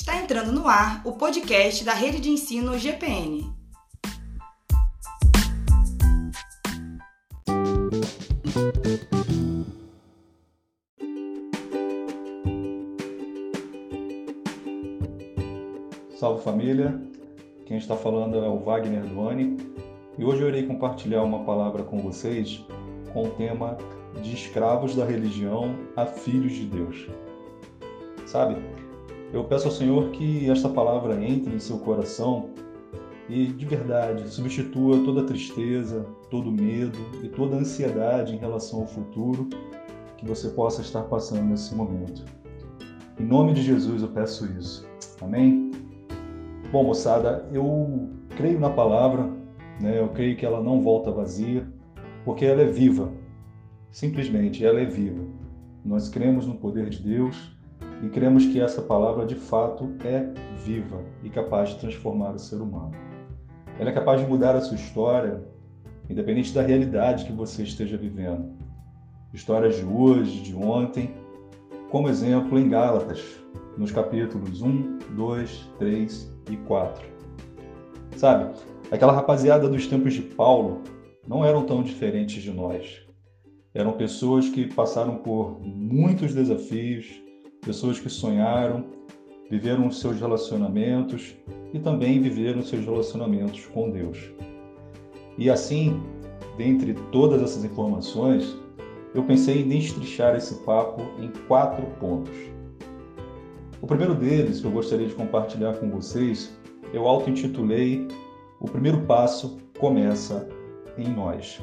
Está entrando no ar o podcast da Rede de Ensino GPN. Salve família, quem está falando é o Wagner Duane e hoje eu irei compartilhar uma palavra com vocês com o tema de escravos da religião a filhos de Deus. Sabe, eu peço ao Senhor que esta palavra entre em seu coração e, de verdade, substitua toda tristeza, todo medo e toda ansiedade em relação ao futuro que você possa estar passando nesse momento. Em nome de Jesus eu peço isso. Amém? Bom, moçada, eu creio na palavra, né? eu creio que ela não volta vazia, porque ela é viva. Simplesmente, ela é viva. Nós cremos no poder de Deus e cremos que essa palavra de fato é viva e capaz de transformar o ser humano. Ela é capaz de mudar a sua história, independente da realidade que você esteja vivendo. Histórias de hoje, de ontem, como exemplo em Gálatas, nos capítulos 1, 2, 3 e 4. Sabe, aquela rapaziada dos tempos de Paulo não eram tão diferentes de nós. Eram pessoas que passaram por muitos desafios, pessoas que sonharam, viveram os seus relacionamentos e também viveram os seus relacionamentos com Deus. E assim, dentre todas essas informações, eu pensei em destrichar esse papo em quatro pontos. O primeiro deles que eu gostaria de compartilhar com vocês, eu auto-intitulei O primeiro passo começa em nós.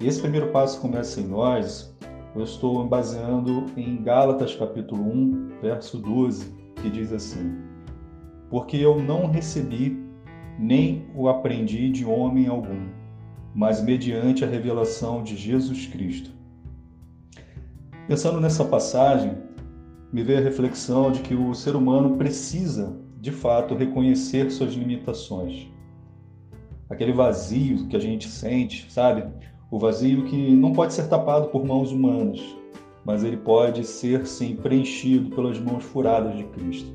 E esse primeiro passo começa em nós eu estou baseando em Gálatas capítulo 1, verso 12, que diz assim: Porque eu não recebi nem o aprendi de homem algum, mas mediante a revelação de Jesus Cristo. Pensando nessa passagem, me veio a reflexão de que o ser humano precisa, de fato, reconhecer suas limitações. Aquele vazio que a gente sente, sabe? O vazio que não pode ser tapado por mãos humanas, mas ele pode ser sim preenchido pelas mãos furadas de Cristo.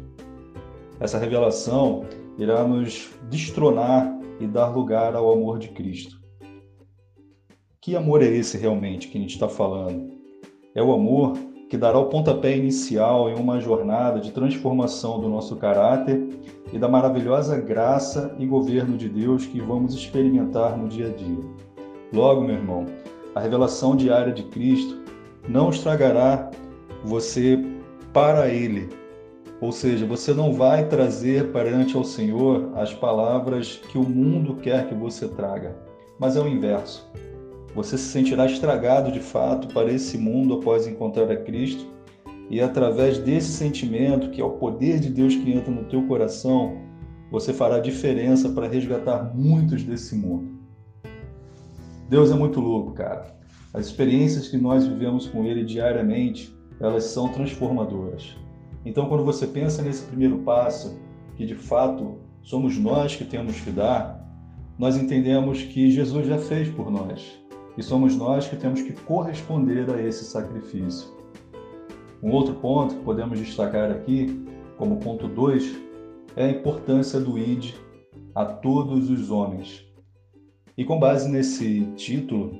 Essa revelação irá nos destronar e dar lugar ao amor de Cristo. Que amor é esse realmente que a gente está falando? É o amor que dará o pontapé inicial em uma jornada de transformação do nosso caráter e da maravilhosa graça e governo de Deus que vamos experimentar no dia a dia. Logo, meu irmão, a revelação diária de Cristo não estragará você para Ele. Ou seja, você não vai trazer perante ao Senhor as palavras que o mundo quer que você traga, mas é o inverso. Você se sentirá estragado de fato para esse mundo após encontrar a Cristo, e através desse sentimento, que é o poder de Deus que entra no teu coração, você fará diferença para resgatar muitos desse mundo. Deus é muito louco, cara. As experiências que nós vivemos com Ele diariamente, elas são transformadoras. Então, quando você pensa nesse primeiro passo, que de fato somos nós que temos que dar, nós entendemos que Jesus já fez por nós e somos nós que temos que corresponder a esse sacrifício. Um outro ponto que podemos destacar aqui, como ponto 2, é a importância do ID a todos os homens. E com base nesse título,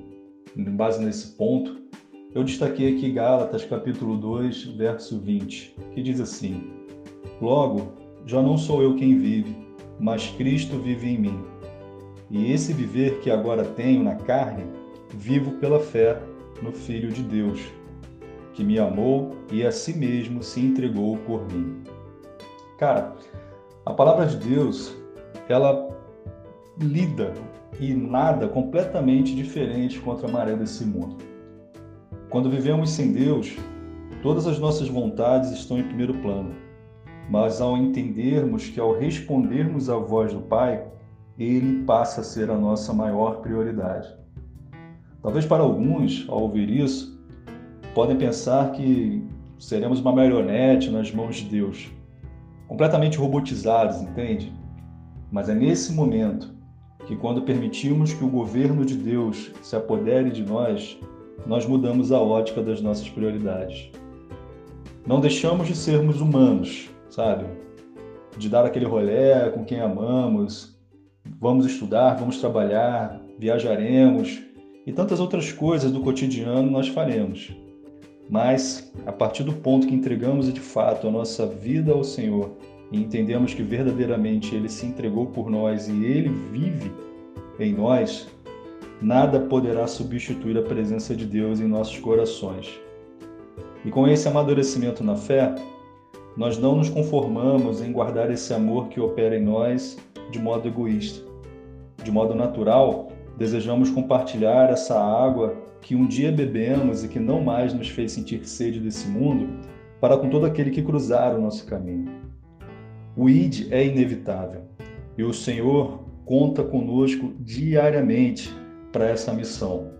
com base nesse ponto, eu destaquei aqui Gálatas capítulo 2, verso 20, que diz assim: Logo, já não sou eu quem vive, mas Cristo vive em mim. E esse viver que agora tenho na carne, vivo pela fé no Filho de Deus, que me amou e a si mesmo se entregou por mim. Cara, a palavra de Deus, ela lida e nada completamente diferente contra a maré desse mundo. Quando vivemos sem Deus, todas as nossas vontades estão em primeiro plano, mas ao entendermos que ao respondermos à voz do Pai, ele passa a ser a nossa maior prioridade. Talvez para alguns, ao ouvir isso, podem pensar que seremos uma marionete nas mãos de Deus, completamente robotizados, entende? Mas é nesse momento que quando permitimos que o governo de Deus se apodere de nós, nós mudamos a ótica das nossas prioridades. Não deixamos de sermos humanos, sabe? de dar aquele rolé com quem amamos, vamos estudar, vamos trabalhar, viajaremos e tantas outras coisas do cotidiano nós faremos. Mas, a partir do ponto que entregamos de fato a nossa vida ao Senhor e entendemos que verdadeiramente Ele se entregou por nós e Ele vive em nós, nada poderá substituir a presença de Deus em nossos corações. E com esse amadurecimento na fé, nós não nos conformamos em guardar esse amor que opera em nós de modo egoísta. De modo natural, desejamos compartilhar essa água que um dia bebemos e que não mais nos fez sentir sede desse mundo para com todo aquele que cruzar o nosso caminho. O ID é inevitável e o Senhor conta conosco diariamente para essa missão.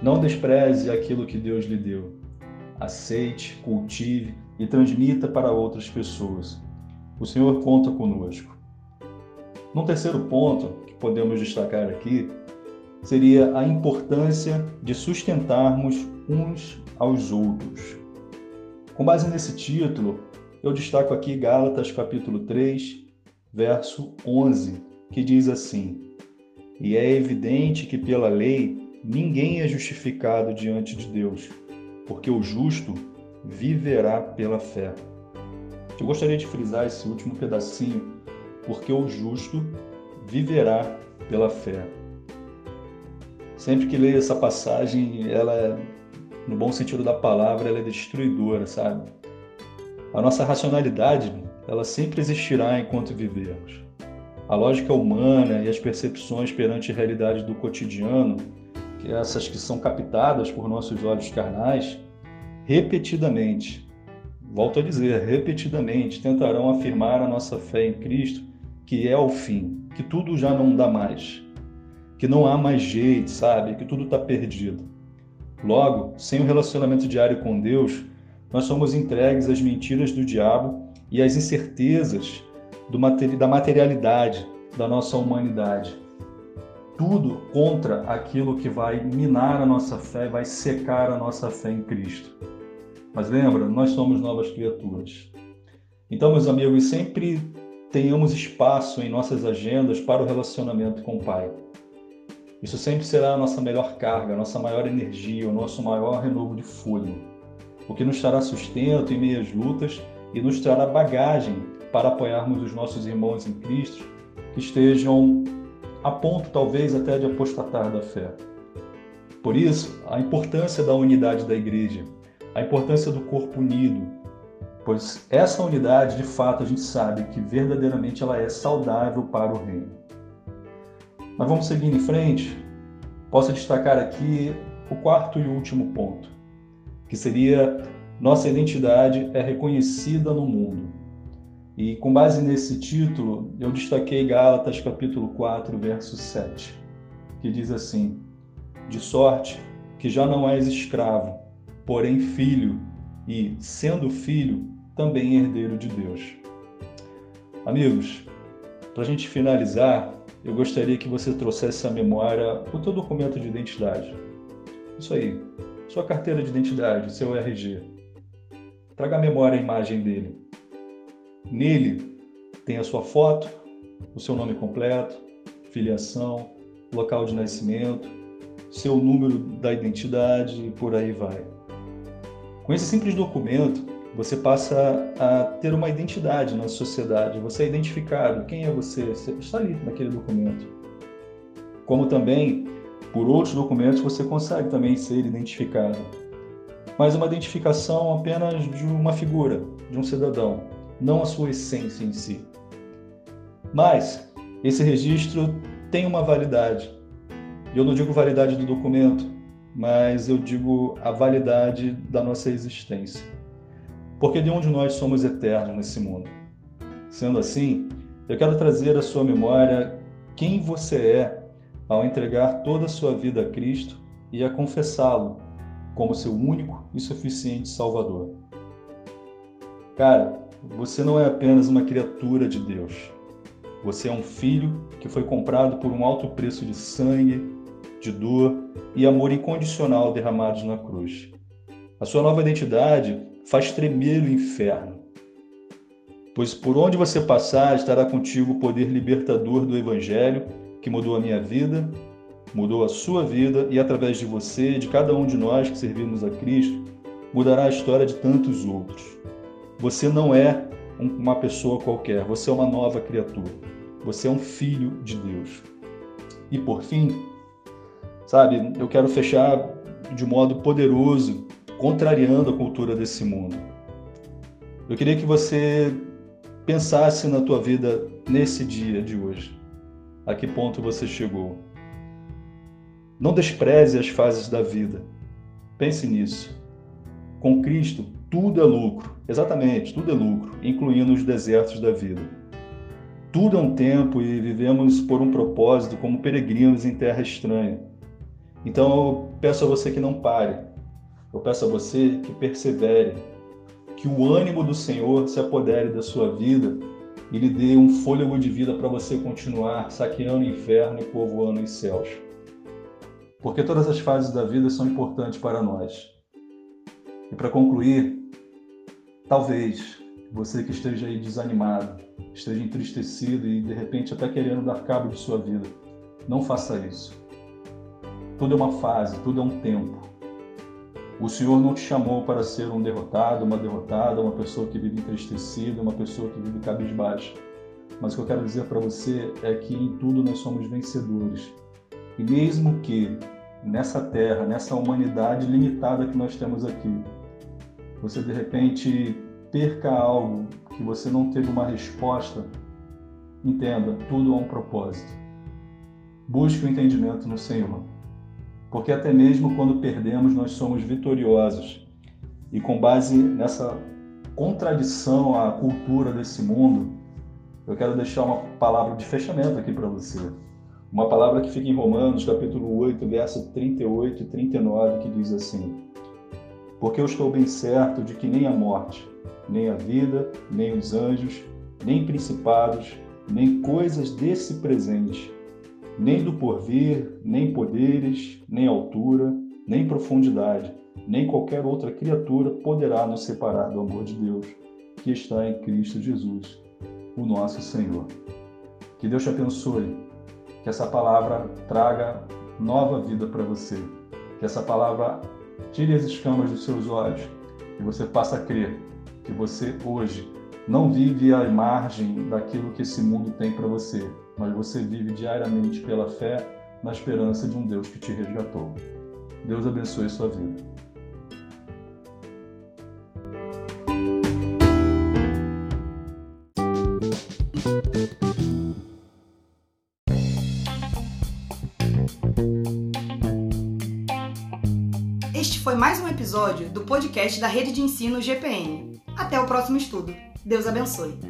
Não despreze aquilo que Deus lhe deu. Aceite, cultive e transmita para outras pessoas. O Senhor conta conosco. Num terceiro ponto que podemos destacar aqui, seria a importância de sustentarmos uns aos outros. Com base nesse título, eu destaco aqui Gálatas capítulo 3, verso 11, que diz assim: e é evidente que pela lei ninguém é justificado diante de Deus, porque o justo viverá pela fé. Eu gostaria de frisar esse último pedacinho, porque o justo viverá pela fé. Sempre que leio essa passagem, ela, é, no bom sentido da palavra, ela é destruidora, sabe? A nossa racionalidade, ela sempre existirá enquanto vivermos a lógica humana e as percepções perante a realidade do cotidiano, que essas que são captadas por nossos olhos carnais, repetidamente, volto a dizer, repetidamente tentarão afirmar a nossa fé em Cristo, que é o fim, que tudo já não dá mais, que não há mais jeito, sabe, que tudo está perdido. Logo, sem o um relacionamento diário com Deus, nós somos entregues às mentiras do diabo e às incertezas do da materialidade da nossa humanidade. Tudo contra aquilo que vai minar a nossa fé, vai secar a nossa fé em Cristo. Mas lembra, nós somos novas criaturas. Então, meus amigos, sempre tenhamos espaço em nossas agendas para o relacionamento com o Pai. Isso sempre será a nossa melhor carga, a nossa maior energia, o nosso maior renovo de fôlego, o que nos trará sustento em meias lutas e nos trará bagagem para apoiarmos os nossos irmãos em Cristo que estejam a ponto, talvez, até de apostatar da fé. Por isso, a importância da unidade da igreja, a importância do corpo unido, pois essa unidade, de fato, a gente sabe que verdadeiramente ela é saudável para o reino. Mas vamos seguir em frente. Posso destacar aqui o quarto e último ponto, que seria nossa identidade é reconhecida no mundo. E com base nesse título, eu destaquei Gálatas capítulo 4, verso 7, que diz assim: De sorte que já não és escravo, porém filho, e, sendo filho, também herdeiro de Deus. Amigos, para a gente finalizar, eu gostaria que você trouxesse à memória o teu documento de identidade. Isso aí, sua carteira de identidade, seu RG. Traga à memória a imagem dele. Nele tem a sua foto, o seu nome completo, filiação, local de nascimento, seu número da identidade e por aí vai. Com esse simples documento, você passa a ter uma identidade na sociedade, você é identificado, quem é você, você está ali naquele documento. Como também, por outros documentos, você consegue também ser identificado. Mas uma identificação apenas de uma figura, de um cidadão, não a sua essência em si. Mas esse registro tem uma validade. Eu não digo validade do documento, mas eu digo a validade da nossa existência. Porque de onde nós somos eternos nesse mundo. Sendo assim, eu quero trazer à sua memória quem você é ao entregar toda a sua vida a Cristo e a confessá-lo como seu único e suficiente Salvador. Cara, você não é apenas uma criatura de Deus. Você é um filho que foi comprado por um alto preço de sangue, de dor e amor incondicional derramados na cruz. A sua nova identidade faz tremer o inferno. Pois por onde você passar, estará contigo o poder libertador do Evangelho, que mudou a minha vida, mudou a sua vida e através de você, de cada um de nós que servimos a Cristo, mudará a história de tantos outros. Você não é uma pessoa qualquer, você é uma nova criatura. Você é um filho de Deus. E por fim, sabe, eu quero fechar de modo poderoso, contrariando a cultura desse mundo. Eu queria que você pensasse na tua vida nesse dia de hoje. A que ponto você chegou? Não despreze as fases da vida. Pense nisso. Com Cristo, tudo é lucro. Exatamente, tudo é lucro, incluindo os desertos da vida. Tudo é um tempo e vivemos por um propósito como peregrinos em terra estranha. Então eu peço a você que não pare. Eu peço a você que persevere, que o ânimo do Senhor se apodere da sua vida e lhe dê um fôlego de vida para você continuar saqueando o inferno e povoando os céus. Porque todas as fases da vida são importantes para nós. E para concluir, talvez você que esteja aí desanimado, esteja entristecido e de repente até querendo dar cabo de sua vida, não faça isso. Tudo é uma fase, tudo é um tempo. O Senhor não te chamou para ser um derrotado, uma derrotada, uma pessoa que vive entristecida, uma pessoa que vive cabisbaixa. Mas o que eu quero dizer para você é que em tudo nós somos vencedores. E mesmo que nessa terra, nessa humanidade limitada que nós temos aqui, você de repente perca algo que você não teve uma resposta, entenda, tudo há um propósito. Busque o entendimento no Senhor porque até mesmo quando perdemos, nós somos vitoriosos. E com base nessa contradição à cultura desse mundo, eu quero deixar uma palavra de fechamento aqui para você. Uma palavra que fica em Romanos, capítulo 8, verso 38 e 39, que diz assim: Porque eu estou bem certo de que nem a morte, nem a vida, nem os anjos, nem principados, nem coisas desse presente, nem do porvir, nem poderes, nem altura, nem profundidade, nem qualquer outra criatura poderá nos separar do amor de Deus que está em Cristo Jesus, o nosso Senhor. Que Deus te abençoe, que essa palavra traga nova vida para você, que essa palavra tire as escamas dos seus olhos, que você possa crer que você hoje não vive à margem daquilo que esse mundo tem para você, mas você vive diariamente pela fé na esperança de um Deus que te resgatou. Deus abençoe sua vida. Este foi mais um episódio do podcast da Rede de Ensino GPN. Até o próximo estudo. Deus abençoe.